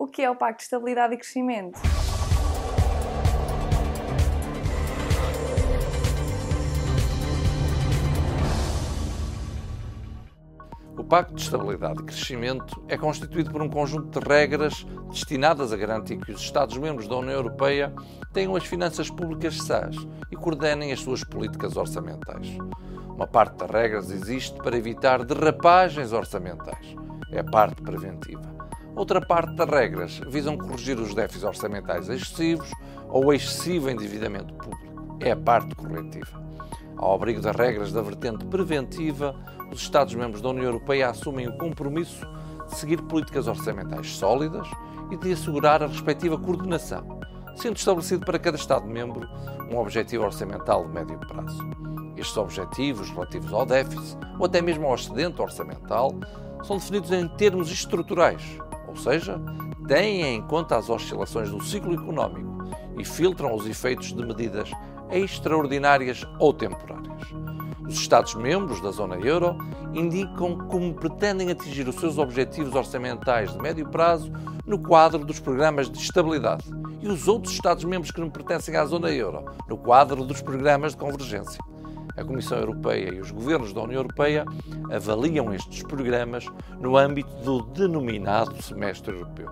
O que é o Pacto de Estabilidade e Crescimento? O Pacto de Estabilidade e Crescimento é constituído por um conjunto de regras destinadas a garantir que os Estados-membros da União Europeia tenham as finanças públicas sãs e coordenem as suas políticas orçamentais. Uma parte das regras existe para evitar derrapagens orçamentais. É a parte preventiva. Outra parte das regras visam corrigir os déficits orçamentais excessivos ou o excessivo endividamento público. É a parte corretiva. Ao abrigo das regras da vertente preventiva, os Estados-membros da União Europeia assumem o compromisso de seguir políticas orçamentais sólidas e de assegurar a respectiva coordenação, sendo estabelecido para cada Estado-membro um objetivo orçamental de médio prazo. Estes objetivos relativos ao déficit ou até mesmo ao excedente orçamental são definidos em termos estruturais, ou seja, têm em conta as oscilações do ciclo económico e filtram os efeitos de medidas extraordinárias ou temporárias. Os Estados-membros da zona euro indicam como pretendem atingir os seus objetivos orçamentais de médio prazo no quadro dos programas de estabilidade e os outros Estados-membros que não pertencem à zona euro no quadro dos programas de convergência a Comissão Europeia e os governos da União Europeia avaliam estes programas no âmbito do denominado Semestre Europeu.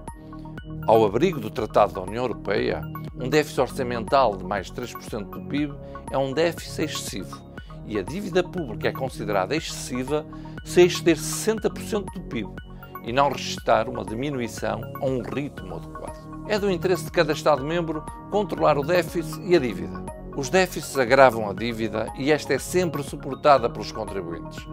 Ao abrigo do Tratado da União Europeia, um déficit orçamental de mais de 3% do PIB é um déficit excessivo e a dívida pública é considerada excessiva se exceder 60% do PIB e não registrar uma diminuição a um ritmo adequado. É do interesse de cada Estado-membro controlar o déficit e a dívida os déficits agravam a dívida e esta é sempre suportada pelos contribuintes.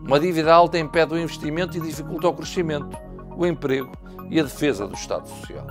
Uma dívida alta impede o investimento e dificulta o crescimento, o emprego e a defesa do Estado Social.